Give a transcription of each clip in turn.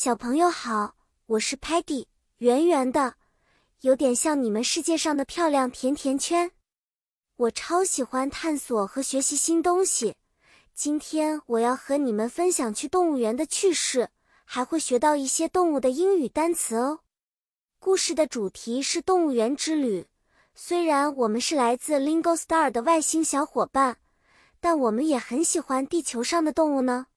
小朋友好，我是 Patty，圆圆的，有点像你们世界上的漂亮甜甜圈。我超喜欢探索和学习新东西。今天我要和你们分享去动物园的趣事，还会学到一些动物的英语单词哦。故事的主题是动物园之旅。虽然我们是来自 Lingo Star 的外星小伙伴，但我们也很喜欢地球上的动物呢。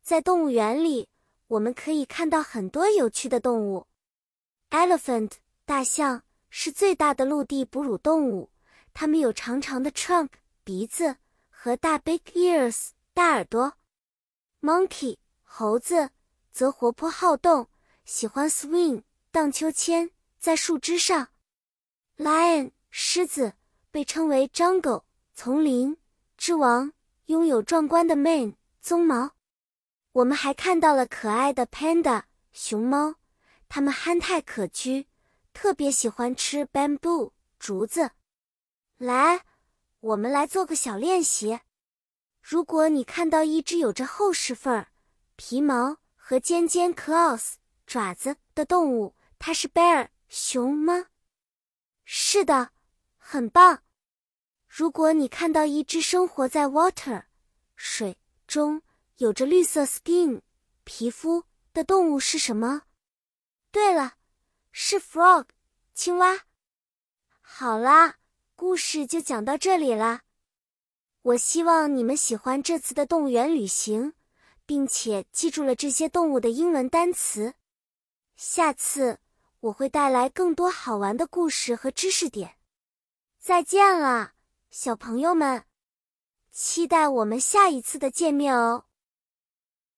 在动物园里。我们可以看到很多有趣的动物。Elephant 大象是最大的陆地哺乳动物，它们有长长的 trunk 鼻子和大 big ears 大耳朵。Monkey 猴子则活泼好动，喜欢 swing 荡秋千在树枝上。Lion 狮子被称为 jungle 丛林之王，拥有壮观的 mane 鬃毛。我们还看到了可爱的 panda 熊猫，它们憨态可掬，特别喜欢吃 bamboo 竹子。来，我们来做个小练习。如果你看到一只有着厚实缝儿、皮毛和尖尖 claws 爪子的动物，它是 bear 熊吗？是的，很棒。如果你看到一只生活在 water 水中，有着绿色 skin 皮肤的动物是什么？对了，是 frog 青蛙。好啦，故事就讲到这里啦。我希望你们喜欢这次的动物园旅行，并且记住了这些动物的英文单词。下次我会带来更多好玩的故事和知识点。再见了，小朋友们！期待我们下一次的见面哦。